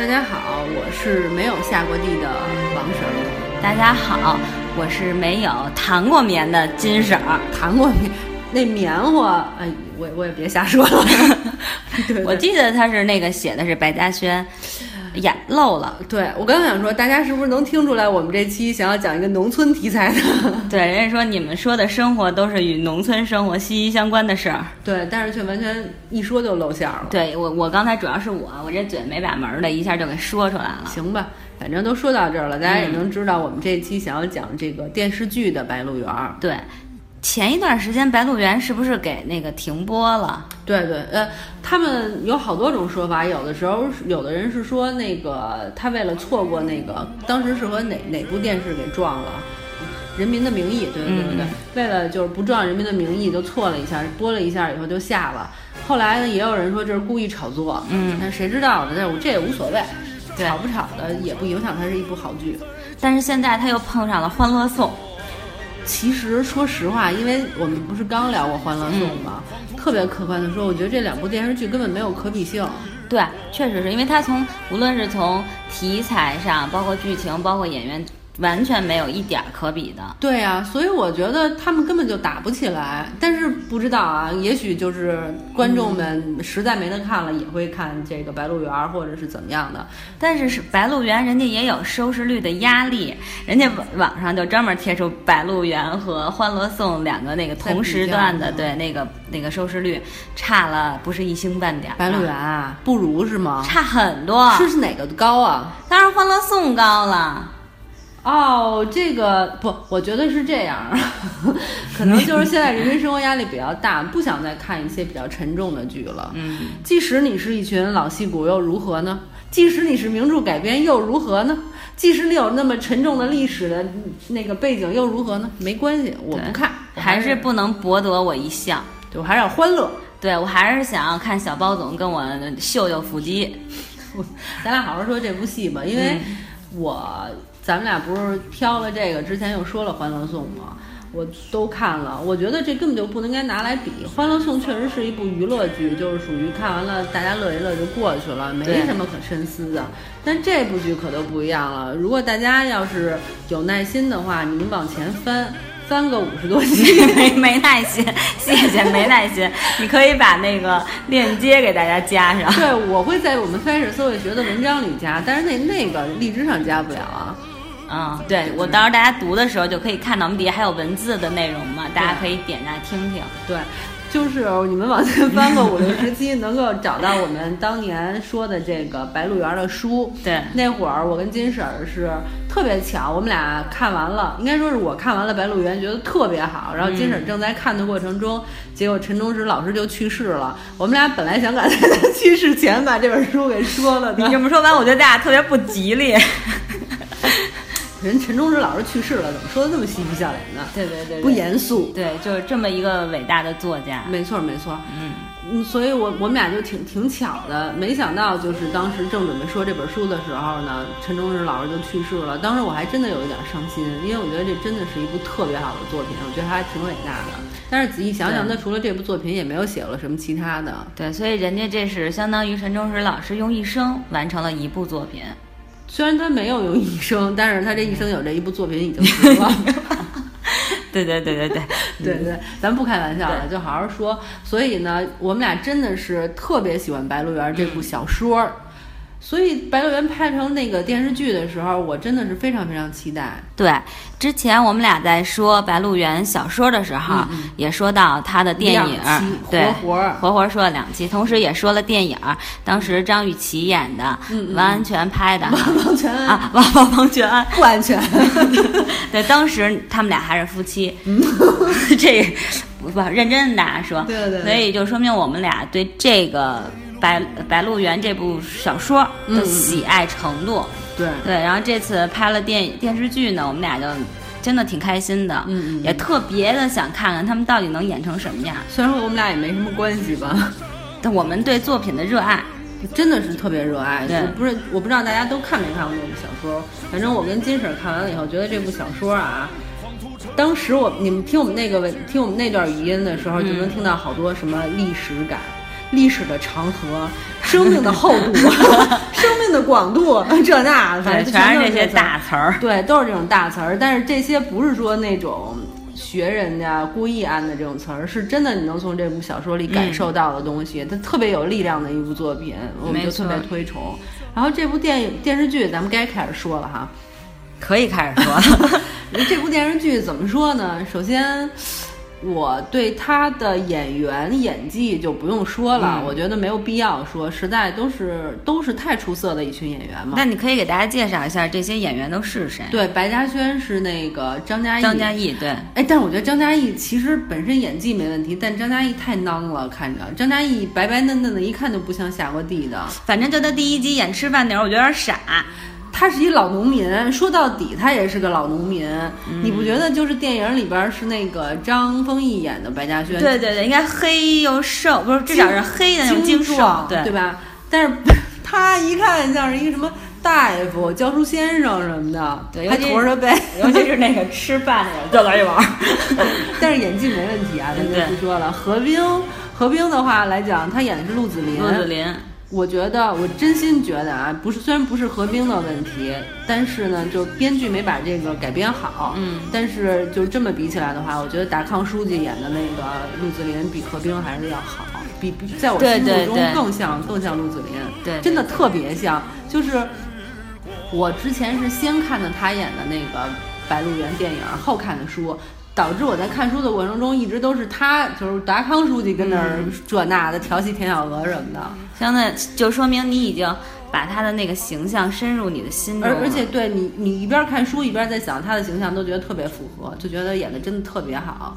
大家好，我是没有下过地的王婶儿。大家好，我是没有弹过棉的金婶儿。弹过棉，那棉花，哎，我我也别瞎说了。对我记得他是那个写的是白嘉轩，呀漏了。对我刚想说，大家是不是能听出来，我们这期想要讲一个农村题材的？对，人家说你们说的生活都是与农村生活息息相关的事儿。对，但是却完全一说就露馅儿了。对我，我刚才主要是我，我这嘴没把门儿的，一下就给说出来了。行吧，反正都说到这儿了，大家也能知道我们这期想要讲这个电视剧的《白鹿原》。对，前一段时间《白鹿原》是不是给那个停播了？对对，呃，他们有好多种说法，有的时候有的人是说那个他为了错过那个当时是和哪哪部电视给撞了，《人民的名义》，对对对为了就是不撞《人民的名义》，就错了一下，播了一下以后就下了。后来呢，也有人说这是故意炒作，嗯但谁知道呢？但是我这也无所谓，对炒不炒的也不影响它是一部好剧。但是现在他又碰上了《欢乐颂》，其实说实话，因为我们不是刚聊过《欢乐颂》吗？特别客观的说，我觉得这两部电视剧根本没有可比性。对，确实是因为它从无论是从题材上，包括剧情，包括演员，完全没有一点儿可比的。对呀、所以我觉得他们根本就打不起来。但是不知道啊，也许就是观众们实在没得看了，也会看这个《白鹿原》或者是怎么样的。但是是《白鹿原》，人家也有收视率的压力，人家网网上就专门贴出《白鹿原》和《欢乐颂》两个那个同时段的，对那个那个收视率差了不是一星半点儿，《白鹿原》啊，不如是吗？差很多，是是哪个高啊？当然《欢乐颂》高了。哦，这个不，我觉得是这样，可能就是现在人民生活压力比较大，不想再看一些比较沉重的剧了。嗯，即使你是一群老戏骨又如何呢？即使你是名著改编又如何呢？即使你有那么沉重的历史的那个背景又如何呢？没关系，我不看，还是是不能博得我一笑。对我还是要欢乐。对我还是想要看小包总跟我秀秀腹肌。咱俩好好说这部戏吧，因为我、咱们俩不是挑了这个，之前又说了《欢乐颂》吗？我都看了，我觉得这根本就不能该拿来比。《欢乐颂》确实是一部娱乐剧，就是属于看完了大家乐一乐就过去了，没什么可深思的。但这部剧可都不一样了。如果大家要是有耐心的话，你们往前翻翻个五十多集，没没耐心，谢谢没耐心。你可以把那个链接给大家加上。对我会在我们翻史搜会学的文章里加，但是那那个荔枝上加不了啊。嗯，对我到时候大家读的时候就可以看到我们底下还有文字的内容嘛，大家可以点下听听。对，就是你们往前翻个五六十期，能够找到我们当年说的这个《白鹿原》的书。对那会儿我跟金婶儿是特别巧，我们俩看完了，应该说是我看完了《白鹿原》，觉得特别好，然后金婶儿正在看的过程中，结果陈忠实老师就去世了。我们俩本来想赶在他去世前把这本书给说了的你，这么说完，我觉得大家特别不吉利。人陈忠实老师去世了，怎么说的那么嬉皮笑脸的？对对对，不严肃。对，就是这么一个伟大的作家。没错没错，嗯，嗯，所以我我们俩就挺挺巧的，没想到就是当时正准备说这本书的时候呢，陈忠实老师就去世了。当时我还真的有一点伤心，因为我觉得这真的是一部特别好的作品，我觉得还挺伟大的。但是仔细想想，对他除了这部作品，也没有写了什么其他的。对，所以人家这是相当于陈忠实老师用一生完成了一部作品。虽然他没有用一生，但是他这一生有这一部作品已经 值了。对对对对对，对对，咱不开玩笑了，就好好说。所以呢，我们俩真的是特别喜欢《白鹿原》这部小说儿，所以《白鹿原》拍成那个电视剧的时候，我真的是非常非常期待。对，之前我们俩在说《白鹿原》小说的时候，也说到他的电影活活。儿活活说了两期，同时也说了电影，当时张雨绮演的，王安全拍的，王全啊，王王王全安，不安。全。对，当时他们俩还是夫妻，这不不认真的大家说，对对对。所以就说明我们俩对这个白《白鹿原》这部小说的喜爱程度。对，对，然后这次拍了电电视剧呢，我们俩就真的挺开心的，嗯嗯也特别的想看看他们到底能演成什么样。虽然说我们俩也没什么关系吧，但我们对作品的热爱，真的是特别热爱。对不是，我不知道大家都看没看过这部小说。反正我跟金婶看完了以后，觉得这部小说啊，当时我你们听我们那个听我们那段语音的时候，就能听到好多什么历史感。历史的长河，生命的厚度，生命的广度，这那对，正全是这些大词儿。对，都是这种大词儿，但是这些不是说那种学人家故意安的这种词儿，是真的你能从这部小说里感受到的东西，它特别有力量的一部作品，我们就特别推崇。然后这部电影电视剧，咱们该开始说了哈。可以开始说了，这部电视剧怎么说呢？首先，我对他的演员演技就不用说了，嗯我觉得没有必要说，实在都是都是太出色的一群演员嘛。那你可以给大家介绍一下这些演员都是谁？对，白嘉轩是那个张嘉译，张嘉译，对，哎，但是我觉得张嘉译其实本身演技没问题，但张嘉译太囊了，看着张嘉译白白嫩嫩的，一看就不像下过地的。反正就他第一集演吃饭那会儿，我觉得有点傻。他是一老农民，说到底他也是个老农民。你不觉得就是电影里边是那个张丰毅演的白嘉轩，对对对，应该黑又瘦，不是至少是黑的那种精瘦，壮，对吧？但是他一看像是一个什么大夫、教书先生什么的，还对还驼着背，尤其是那个吃饭那个，就来一碗。但是演技没问题啊，咱就不说了。何冰，何冰的话来讲，他演的是陆子霖，陆子霖，我觉得，我真心觉得啊，不是，虽然不是何冰的问题，但是呢，就编剧没把这个改编好。嗯，但是就这么比起来的话，我觉得达康书记演的那个陆子霖比何冰还是要好，比比在我心目中更像更像陆子霖。对真的特别像。就是我之前是先看的他演的那个《白鹿原》电影，后看的书。导致我在看书的过程中，一直都是他，就是达康书记跟那儿嗯这那的调戏田小娥什么的。相当就说明你已经把他的那个形象深入你的心中了。而而且对你，你一边看书一边在想他的形象，都觉得特别符合，就觉得演的真的特别好。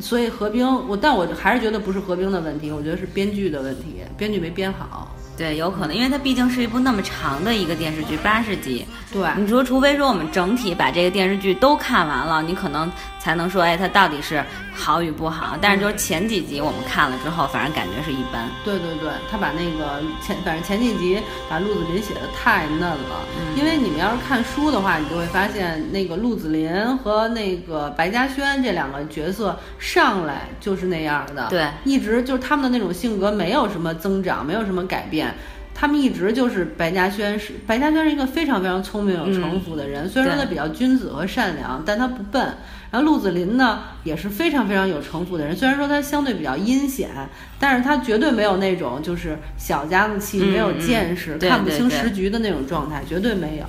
所以何冰，我但我还是觉得不是何冰的问题，我觉得是编剧的问题，编剧没编好。对，有可能，因为它毕竟是一部那么长的一个电视剧，八十集。对，你说，除非说我们整体把这个电视剧都看完了，你可能才能说，哎，它到底是好与不好。但是就是前几集我们看了之后，反正感觉是一般。对对对，他把那个前反正前几集把陆子霖写的太嫩了，嗯因为你们要是看书的话，你就会发现那个陆子霖和那个白嘉轩这两个角色上来就是那样的，对，一直就是他们的那种性格没有什么增长，没有什么改变。他们一直就是白嘉轩是白嘉轩是一个非常非常聪明有城府的人，虽然说他比较君子和善良，但他不笨。然后陆子霖呢也是非常非常有城府的人，虽然说他相对比较阴险，但是他绝对没有那种就是小家子气、嗯没有见识、对看不清时局的那种状态，绝对没有。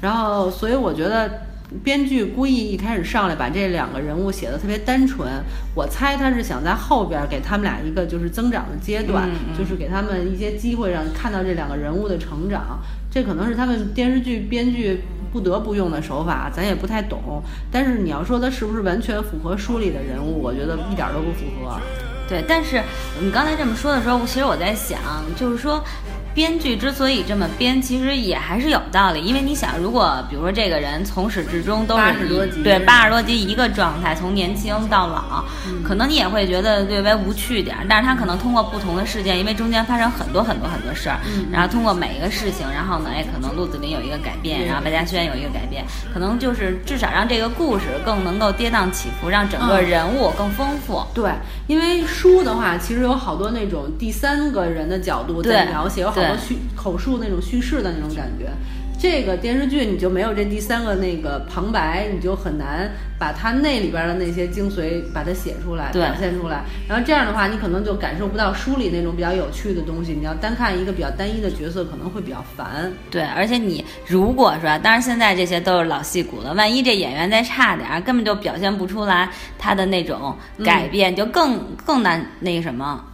然后，所以我觉得编剧故意一开始上来把这两个人物写的特别单纯，我猜他是想在后边给他们俩一个就是增长的阶段，就是给他们一些机会，让看到这两个人物的成长。这可能是他们电视剧编剧不得不用的手法，咱也不太懂。但是你要说他是不是完全符合书里的人物，我觉得一点都不符合。对，但是你刚才这么说的时候，其实我在想，就是说。编剧之所以这么编，其实也还是有道理，因为你想，如果比如说这个人从始至终都是80多集对八十多集一个状态，从年轻到老，可能你也会觉得略微无趣点儿。但是他可能通过不同的事件，因为中间发生很多很多很多事儿，然后通过每一个事情，然后呢，哎，可能陆子霖有一个改变，然后白嘉轩有一个改变，可能就是至少让这个故事更能够跌宕起伏，让整个嗯人物更丰富。对，因为书的话，其实有好多那种第三个人的角度在对描写，有好多叙口述那种叙事的那种感觉。这个电视剧你就没有这第三个那个旁白，你就很难把它那里边的那些精髓把它写出来、表现出来。然后这样的话，你可能就感受不到书里那种比较有趣的东西。你要单看一个比较单一的角色，可能会比较烦。对，而且你如果说，当然现在这些都是老戏骨了，万一这演员再差点儿，根本就表现不出来他的那种改变，就更更难那个什么。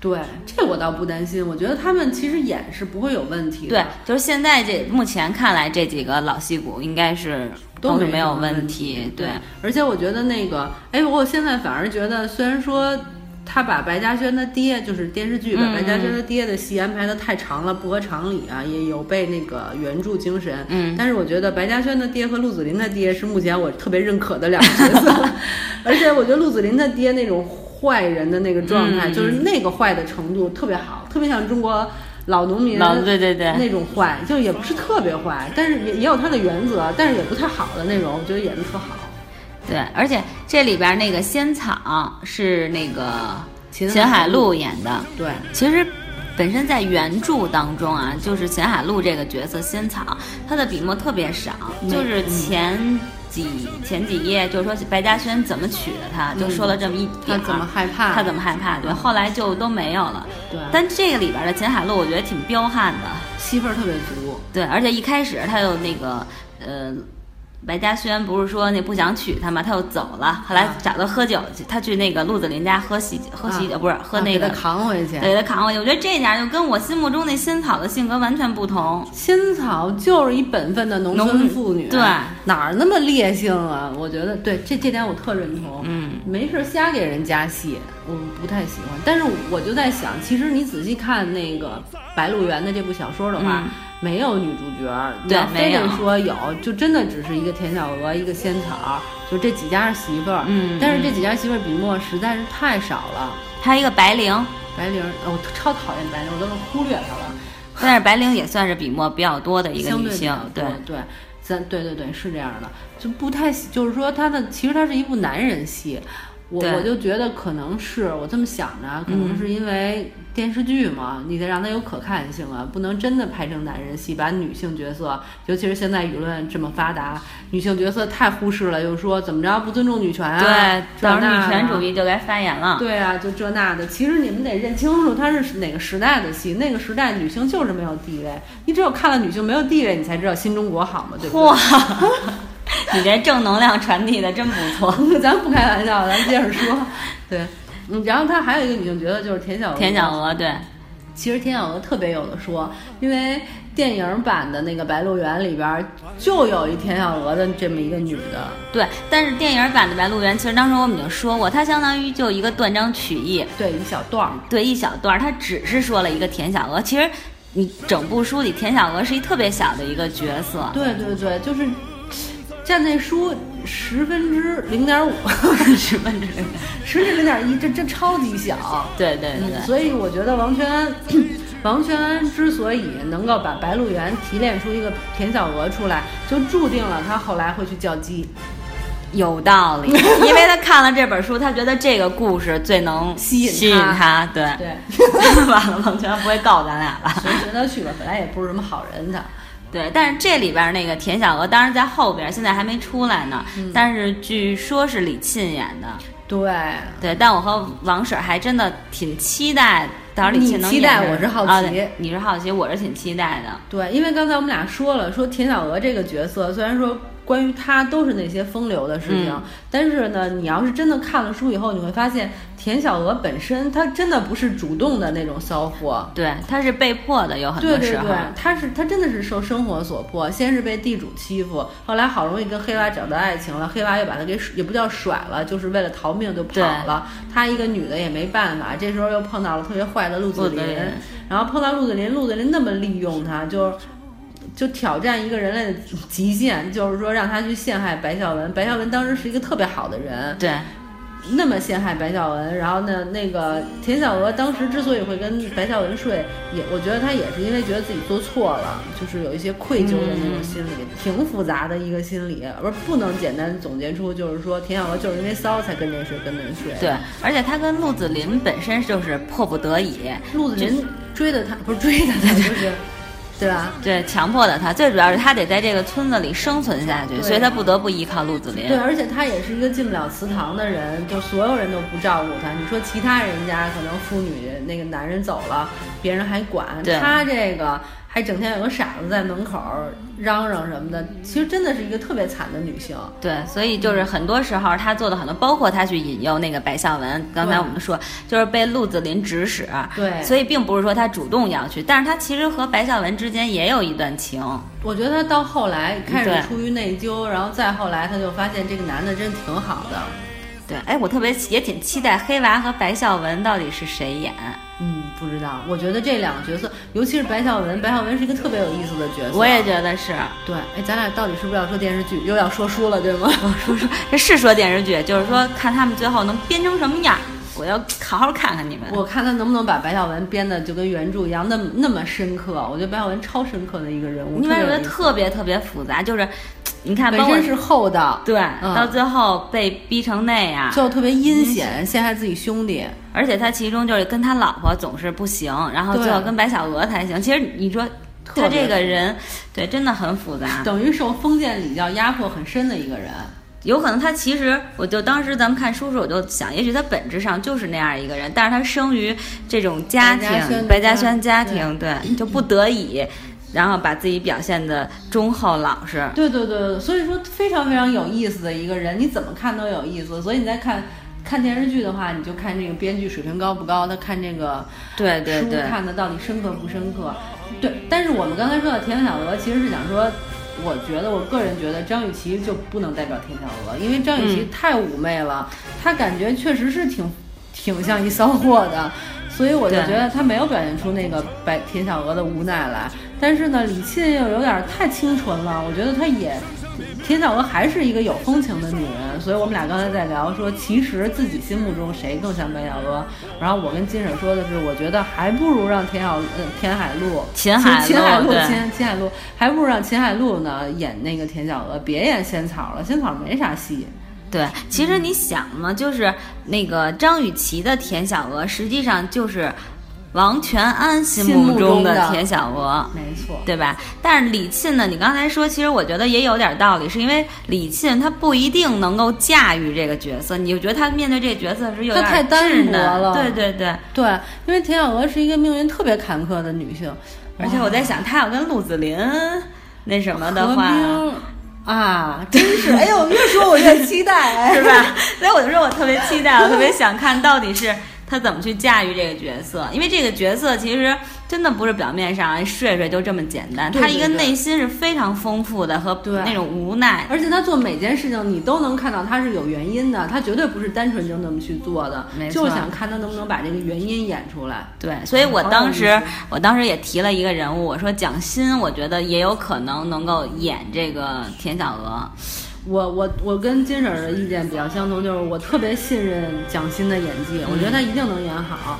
对，这我倒不担心。我觉得他们其实演是不会有问题的。对，就是现在这目前看来，这几个老戏骨应该是都是没有问题。对，而且我觉得那个，哎，我现在反而觉得，虽然说他把白嘉轩的爹，就是电视剧把嗯白嘉轩的爹的戏安排的太长了，不合常理啊，也有悖那个原著精神。嗯，但是我觉得白嘉轩的爹和陆子霖的爹是目前我特别认可的两个角色 而且我觉得陆子霖的爹那种坏人的那个状态，嗯就是那个坏的程度特别好，特别像中国。老农民，老对对对那种坏，就也不是特别坏，但是也也有他的原则，但是也不太好的那种，我觉得演的特好。对，而且这里边那个仙草是那个秦秦海璐演的。对，其实本身在原著当中啊，就是秦海璐这个角色仙草，她的笔墨特别少，就是前几前几页就是说白嘉轩怎么娶的她，就说了这么一点，他怎么害怕？他怎么害怕？对，后来就都没有了。对，但这个里边的秦海璐，我觉得挺彪悍的，戏份特别足。对，而且一开始他就那个呃。白嘉轩不是说那不想娶她吗？他又走了，后来找他喝酒去，他去那个陆子霖家喝喜喝喜酒，不是喝那个扛回去，给他扛回去。我觉得这点就跟我心目中那仙草的性格完全不同。仙草就是一本分的农村妇女，对，哪儿那么烈性啊？我觉得对这这点我特认同。嗯，没事瞎给人加戏，我不太喜欢。但是我就在想，其实你仔细看那个《白鹿原》的这部小说的话。没有女主角，对，非得说有，就真的只是一个田小娥，一个仙草，就这几家媳妇儿。嗯，但是这几家媳妇儿笔墨实在是太少了。还有一个白灵，白灵，我超讨厌白灵，我都是忽略她了。但是白灵也算是笔墨比较多的一个女性，对对，咱对对对是这样的，就不太就是说她的其实她是一部男人戏。我我就觉得可能是我这么想着，可能是因为电视剧嘛，你得让它有可看性啊，不能真的拍成男人戏，把女性角色，尤其是现在舆论这么发达，女性角色太忽视了，又说怎么着不尊重女权啊？对，到时候女权主义就该发言了。对啊，就这那的。其实你们得认清楚，它是哪个时代的戏，那个时代女性就是没有地位，你只有看了女性没有地位，你才知道新中国好嘛，对不对？哇！你这正能量传递的真不错，咱不开玩笑，咱接着说。对，嗯，然后他还有一个女性角色就是田小娥。田小娥，对，其实田小娥特别有的说，因为电影版的那个《白鹿原》里边就有一田小娥的这么一个女的。对，但是电影版的《白鹿原》，其实当时我们已经说过，它相当于就一个断章取义，对，一小段儿，对，一小段儿，它只是说了一个田小娥。其实你整部书里，田小娥是一特别小的一个角色。对对对，就是。占那书十分之零点五，十分之零，十分之零点一，这这超级小。对对对，所以我觉得王全，王全安之所以能够把白鹿原提炼出一个田小娥出来，就注定了他后来会去叫鸡。有道理，因为他看了这本书，他觉得这个故事最能吸引吸引他。对对，完了，王全不会告咱俩吧？随他去吧，本来也不是什么好人，他。对，但是这里边那个田小娥，当然在后边，现在还没出来呢。但是据说是李沁演的。对对，但我和王婶还真的挺期待，到时候李沁能演。期待，我是好奇。你是好奇，我是挺期待的。对，因为刚才我们俩说了，说田小娥这个角色，虽然说。关于他都是那些风流的事情，但是呢，你要是真的看了书以后，你会发现田小娥本身她真的不是主动的那种骚货，对，她是被迫的，有很多时候，对对对，她是她真的是受生活所迫，先是被地主欺负，后来好容易跟黑娃找到爱情了，黑娃又把她给也不叫甩了，就是为了逃命就跑了，她一个女的也没办法，这时候又碰到了特别坏的陆子霖，然后碰到陆子霖，陆子霖那么利用她，就。就挑战一个人类的极限，就是说让他去陷害白孝文。白孝文当时是一个特别好的人，对，那么陷害白孝文。然后呢，那个田小娥当时之所以会跟白孝文睡，也我觉得他也是因为觉得自己做错了，就是有一些愧疚的那种心理，挺复杂的一个心理，而不能简单总结出就是说田小娥就是因为骚才跟人睡，跟谁睡。对，而且他跟陆子霖本身就是迫不得已，陆子霖追的他不是追的他，就是。对吧？对，强迫的他，最主要是他得在这个村子里生存下去，所以他不得不依靠陆子霖。对，而且他也是一个进不了祠堂的人，就所有人都不照顾他。你说其他人家可能妇女那个男人走了，别人还管他这个。还整天有个傻子在门口嚷嚷什么的，其实真的是一个特别惨的女性。对，所以就是很多时候她做的很多，包括她去引诱那个白孝文。刚才我们说，就是被陆子霖指使。对，所以并不是说她主动要去，但是她其实和白孝文之间也有一段情。我觉得她到后来开始出于内疚，然后再后来她就发现这个男的真挺好的。对，哎，我特别也挺期待黑娃和白孝文到底是谁演。嗯，不知道。我觉得这两个角色，尤其是白孝文，白孝文是一个特别有意思的角色。我也觉得是。对，哎，咱俩到底是不是要说电视剧？又要说书了，对吗？说书，这是说电视剧，就是说看他们最后能编成什么样。我要好好看看你们。我看他能不能把白孝文编的就跟原著一样，那么那么深刻。我觉得白孝文超深刻的一个人物。因为我觉得特别特别复杂，就是你看，包身是厚道，对，嗯到最后被逼成那样，最后特别阴险，陷害自己兄弟。而且他其中就是跟他老婆总是不行，然后最后跟白小娥才行。其实你说他这个人，对，真的很复杂。等于受封建礼教压迫很深的一个人。有可能他其实，我就当时咱们看叔叔，我就想，也许他本质上就是那样一个人，但是他生于这种家庭，白嘉家轩家庭，对，就不得已，然后把自己表现的忠厚老实。对对对，所以说非常非常有意思的一个人，你怎么看都有意思。所以你在看看电视剧的话，你就看这个编剧水平高不高，他看这个书对对对，看的到底深刻不深刻。对，但是我们刚才说到田小娥，其实是想说，我觉得我个人觉得张雨绮就不能代表田小娥，因为张雨绮嗯太妩媚了，她感觉确实是挺挺像一骚货的。所以我就觉得她没有表现出那个白田小娥的无奈来，但是呢，李沁又有点太清纯了，我觉得她也田小娥还是一个有风情的女人，所以我们俩刚才在聊说，其实自己心目中谁更像白小娥。然后我跟金婶说的是，我觉得还不如让田小呃田海璐、秦海秦海璐、秦秦海璐，还不如让秦海璐呢演那个田小娥，别演仙草了，仙草没啥戏。对，其实你想嘛，就是那个张雨绮的田小娥，实际上就是王全安心心目目中中的田小娥。没错，对吧？但是李沁呢，你刚才说，其实我觉得也有点道理，是因为李沁她不一定能够驾驭这个角色，你就觉得她面对这个角色是有点她太单薄稚嫩了。对对对，对，因为田小娥是一个命运特别坎坷的女性，而且我在想，她要跟陆子霖那什么的话，冰啊，真是，哎呦，越说我越期待，哎 是吧？所以我就说我特别期待，我特别想看到底是他怎么去驾驭这个角色，因为这个角色其实真的不是表面上睡睡就这么简单，他一个内心是非常丰富的和对那种无奈。而且他做每件事情，你都能看到他是有原因的，他绝对不是单纯就那么去做的就是想看他能不能把这个原因演出来。对，所以我当时思我当时也提了一个人物，我说蒋欣，我觉得也有可能能够演这个田小娥。我我我跟金婶儿的意见比较相同，就是我特别信任蒋欣的演技，我觉得她一定能演好。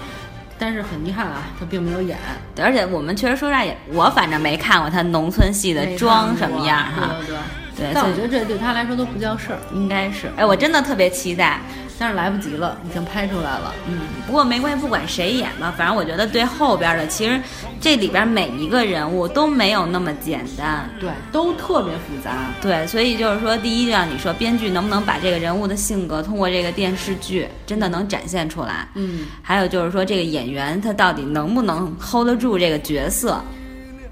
但是很遗憾啊，她并没有演。对而且我们确实说实话也，我反正没看过她农村戏的没妆什么样哈。对对对。对，但我觉得这对她来说都不叫事儿，应该是，哎，我真的特别期待。但是来不及了，已经拍出来了。嗯，不过没关系，不管谁演吧，反正我觉得对后边的，其实这里边每一个人物都没有那么简单。对，都特别复杂。对，所以就是说，第一，就像你说，编剧能不能把这个人物的性格通过这个电视剧真的能展现出来？嗯，还有就是说，这个演员他到底能不能 hold 得住这个角色？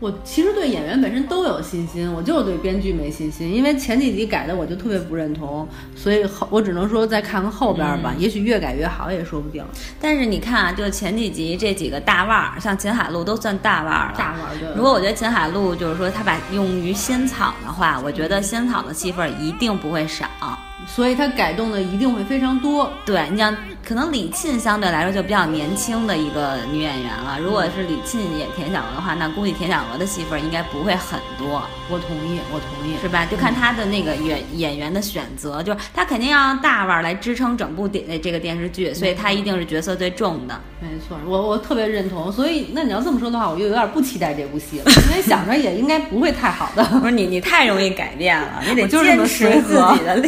我其实对演员本身都有信心，我就是对编剧没信心，因为前几集改的我就特别不认同，所以后我只能说再看看后边吧，也许越改越好也说不定。但是你看啊，就前几集这几个大腕儿，像秦海璐都算大腕儿了。大腕儿就如果我觉得秦海璐就是说他把用于仙草的话，我觉得仙草的戏份儿一定不会少。所以他改动的一定会非常多。对你像，可能李沁相对来说就比较年轻的一个女演员了。如果是李沁演田小娥的话，那估计田小娥的戏份应该不会很多，我同意，我同意。是吧？就看她的那个演演员的选择，就是她肯定要让大腕儿来支撑整部电这个电视剧，所以她一定是角色最重的。没错，我我特别认同。所以那你要这么说的话，我又有点不期待这部戏了，因为想着也应该不会太好的。不是你，你太容易改变了，你得坚持自己的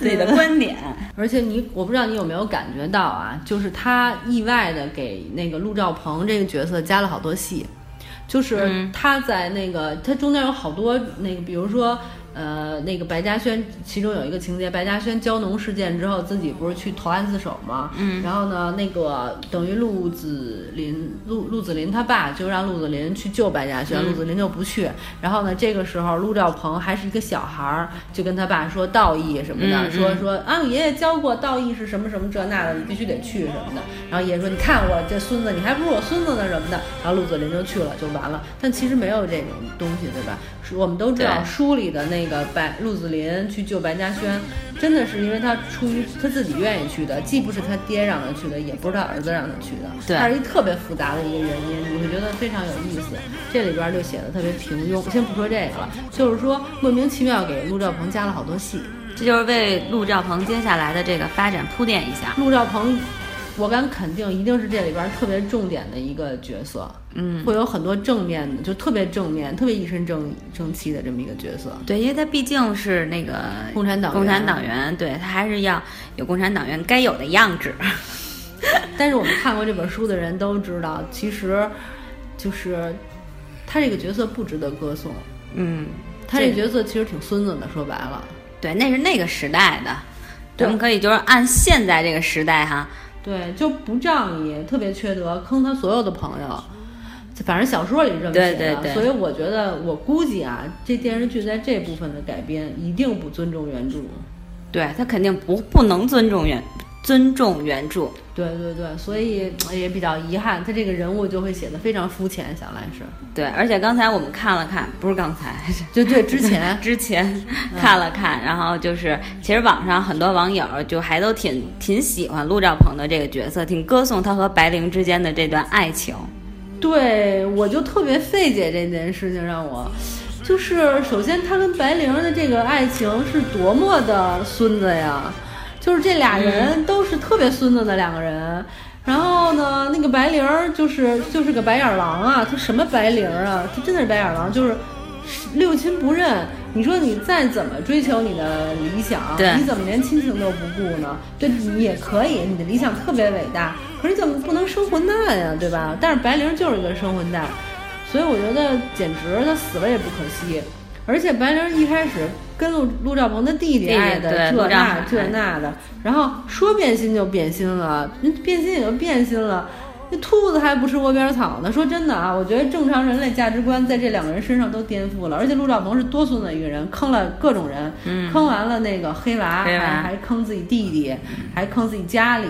自己的观点。而且你，我不知道你有没有感觉到啊，就是他意外的给那个陆兆鹏这个角色加了好多戏，就是嗯他在那个他中间有好多那个，比如说。呃，那个白嘉轩，其中有一个情节，白嘉轩交农事件之后，自己不是去投案自首吗？嗯然后呢，那个等于陆子霖，陆陆子霖他爸就让陆子霖去救白嘉轩，嗯陆子霖就不去。然后呢，这个时候陆兆鹏还是一个小孩儿，就跟他爸说道义什么的，嗯嗯说说啊，爷爷教过道义是什么什么这那的，你必须得去什么的。然后爷爷说，你看我这孙子，你还不如我孙子呢什么的。然后陆子霖就去了，就完了。但其实没有这种东西，对吧？是我们都知道书里的那个白陆子霖去救白嘉轩，真的是因为他出于他自己愿意去的，既不是他爹让他去的，也不是他儿子让他去的，对他是一特别复杂的一个原因，你会觉得非常有意思。这里边就写的特别平庸。先不说这个了，就是说莫名其妙给陆兆鹏加了好多戏。这就是为陆兆鹏接下来的这个发展铺垫一下。陆兆鹏我敢肯定，一定是这里边特别重点的一个角色。嗯，会有很多正面的，就特别正面、特别一身正正气的这么一个角色。对，因为他毕竟是那个共产党共产党员，对他还是要有共产党员该有的样子。但是我们看过这本书的人都知道，其实就是他这个角色不值得歌颂。嗯，他这角色其实挺孙子的，说白了。对，那是那个时代的，咱们可以就是按现在这个时代哈。对，就不仗义，特别缺德，坑他所有的朋友。反正小说里这么写的，所以我觉得，我估计啊，这电视剧在这部分的改编一定不尊重原著。对他肯定不不能尊重原尊重原著。对对对，所以也比较遗憾，他这个人物就会写的非常肤浅，想来是。对，而且刚才我们看了看，不是刚才，就对之前 之前看了看，然后就是其实网上很多网友就还都挺挺喜欢陆兆鹏的这个角色，挺歌颂他和白灵之间的这段爱情。对，我就特别费解这件事情，让我就是首先他跟白灵的这个爱情是多么的孙子呀。就是这俩人都是特别孙子的两个人，然后呢，那个白灵儿就是就是个白眼狼啊，他什么白灵儿啊，他真的是白眼狼，就是六亲不认。你说你再怎么追求你的理想，你怎么连亲情都不顾呢？对你也可以，你的理想特别伟大，可是你怎么不能生混蛋呀，对吧？但是白灵就是一个生混蛋，所以我觉得简直他死了也不可惜。而且白灵一开始跟陆陆兆鹏的弟弟爱的这那这那的，然后说变心就变心了，变心也就变心了。那兔子还不吃窝边草呢。说真的啊，我觉得正常人类价值观在这两个人身上都颠覆了。而且陆兆鹏是多孙子一个人，坑了各种人，坑完了那个黑娃，还还坑自己弟弟，还坑自己家里。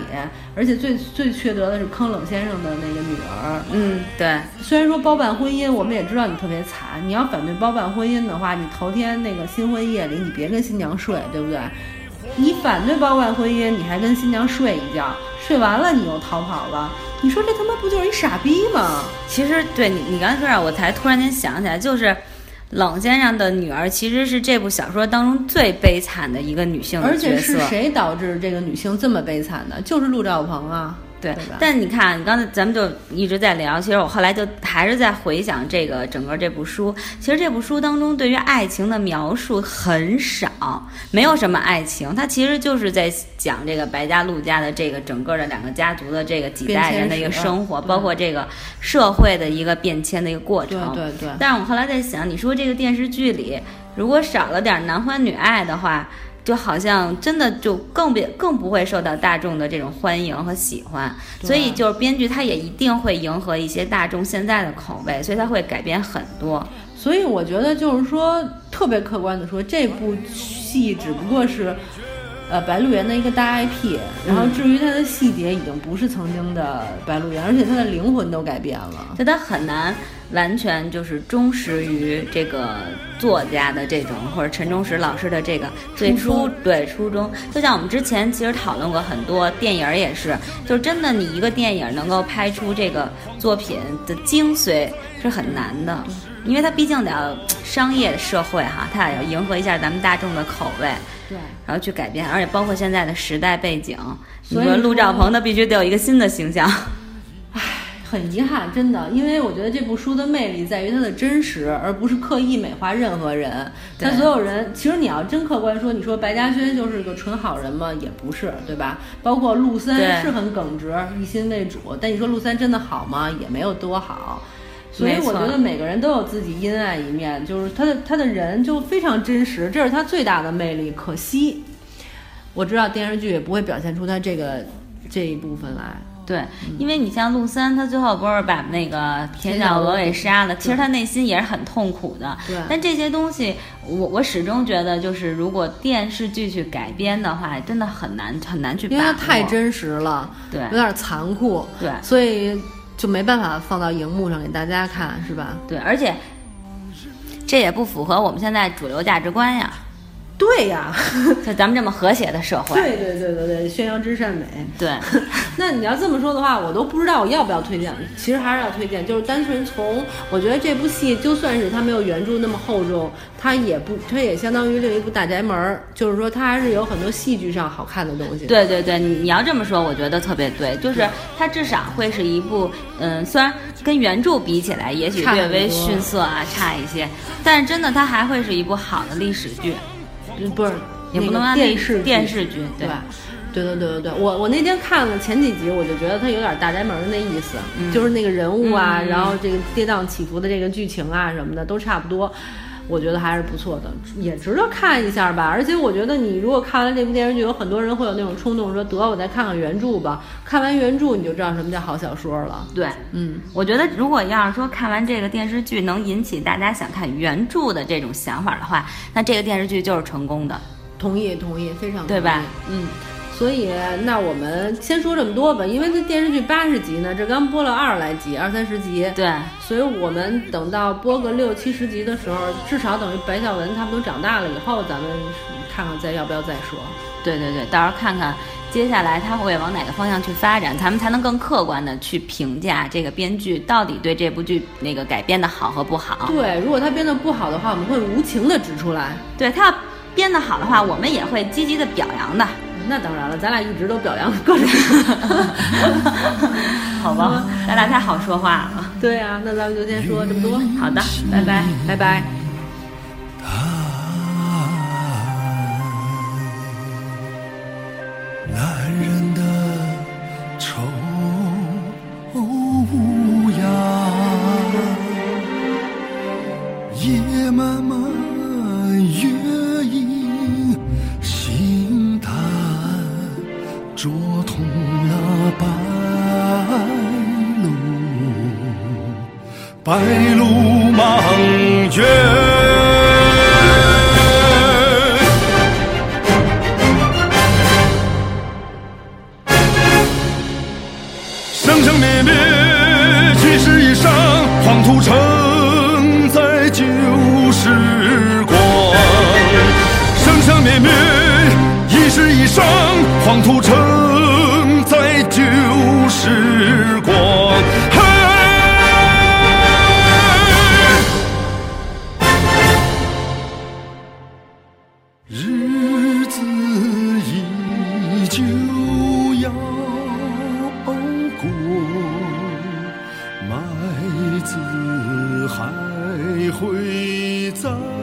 而且最最缺德的是坑冷先生的那个女儿。嗯，对。虽然说包办婚姻，我们也知道你特别惨。你要反对包办婚姻的话，你头天那个新婚夜里，你别跟新娘睡，对不对？你反对包办婚姻，你还跟新娘睡一觉，睡完了你又逃跑了。你说这他妈不就是一傻逼吗？其实对你，你刚才说让我才突然间想起来，就是冷先生的女儿其实是这部小说当中最悲惨的一个女性而且是谁导致这个女性这么悲惨的？就是陆兆鹏啊。对，但你看，你刚才咱们就一直在聊，其实我后来就还是在回想这个整个这部书。其实这部书当中对于爱情的描述很少，没有什么爱情，它其实就是在讲这个白家陆家的这个整个的两个家族的这个几代人的一个生活，包括这个社会的一个变迁的一个过程。对对对。但是我后来在想，你说这个电视剧里如果少了点男欢女爱的话。就好像真的就更别更不会受到大众的这种欢迎和喜欢，所以就是编剧他也一定会迎合一些大众现在的口味，所以他会改编很多。所以我觉得就是说，特别客观的说，这部戏只不过是。呃，白鹿原的一个大 IP，然后至于它的细节，已经不是曾经的白鹿原，而且它的灵魂都改变了，就它很难完全就是忠实于这个作家的这种，或者陈忠实老师的这个最初对初衷。就像我们之前其实讨论过很多电影，也是，就真的你一个电影能够拍出这个作品的精髓是很难的，因为它毕竟得要商业社会哈，它也要迎合一下咱们大众的口味。对，然后去改变，而且包括现在的时代背景，你说陆兆鹏他必须得有一个新的形象。唉，很遗憾，真的，因为我觉得这部书的魅力在于它的真实，而不是刻意美化任何人。他所有人，其实你要真客观说，你说白嘉轩就是个纯好人吗？也不是，对吧？包括陆三是很耿直、一心为主，但你说陆三真的好吗？也没有多好。所以我觉得每个人都有自己阴暗一面，就是他的他的人就非常真实，这是他最大的魅力。可惜，我知道电视剧也不会表现出他这个这一部分来。对，因为你像陆三，他最后不是把那个田小娥给杀了，其实他内心也是很痛苦的。对。但这些东西，我我始终觉得，就是如果电视剧去改编的话，真的很难很难去，因为它太真实了，对，有点残酷，对，所以。就没办法放到荧幕上给大家看，是吧？对，而且这也不符合我们现在主流价值观呀。对呀，就 咱们这么和谐的社会，对对对对对，宣扬真善美。对，那你要这么说的话，我都不知道我要不要推荐。其实还是要推荐，就是单纯从我觉得这部戏，就算是它没有原著那么厚重，它也不，它也相当于另一部《大宅门》，就是说它还是有很多戏剧上好看的东西。对对对，你你要这么说，我觉得特别对，就是它至少会是一部，嗯，虽然跟原著比起来，也许略微逊色啊，差一些，但是真的它还会是一部好的历史剧。不是，也不能按电视电视剧，对吧？对对对对对，我我那天看了前几集，我就觉得它有点大宅门那意思，就是那个人物啊，然后这个跌宕起伏的这个剧情啊什么的都差不多。我觉得还是不错的，也值得看一下吧。而且我觉得你如果看完这部电视剧，有很多人会有那种冲动，说得我再看看原著吧。看完原著你就知道什么叫好小说了。对，嗯，我觉得如果要是说看完这个电视剧能引起大家想看原著的这种想法的话，那这个电视剧就是成功的。同意，同意，非常对吧？嗯。所以，那我们先说这么多吧，因为这电视剧八十集呢，这刚播了二十来集，二三十集。对，所以我们等到播个六七十集的时候，至少等于白孝文他们都长大了以后，咱们看看再要不要再说。对对对，到时候看看接下来他会往哪个方向去发展，咱们才能更客观的去评价这个编剧到底对这部剧那个改编的好和不好。对，如果他编的不好的话，我们会无情的指出来；对他要编的好的话，我们也会积极的表扬的。那当然了，咱俩一直都表扬各种，好吧？咱俩太好说话了。对啊，那咱们就先说这么多。好的，拜拜，拜拜。灼痛了白鹿，白鹿茫原。会在。